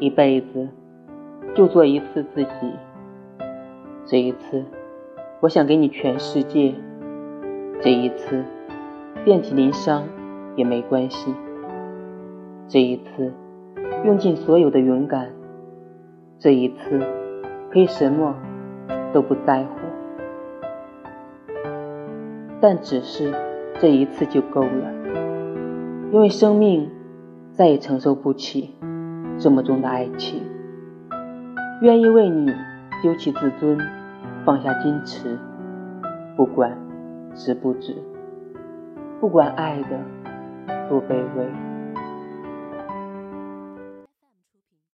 一辈子就做一次自己。这一次，我想给你全世界。这一次，遍体鳞伤也没关系。这一次，用尽所有的勇敢。这一次，可以什么都不在乎。但只是这一次就够了，因为生命再也承受不起这么重的爱情。愿意为你丢弃自尊，放下矜持，不管值不值，不管爱的多卑微。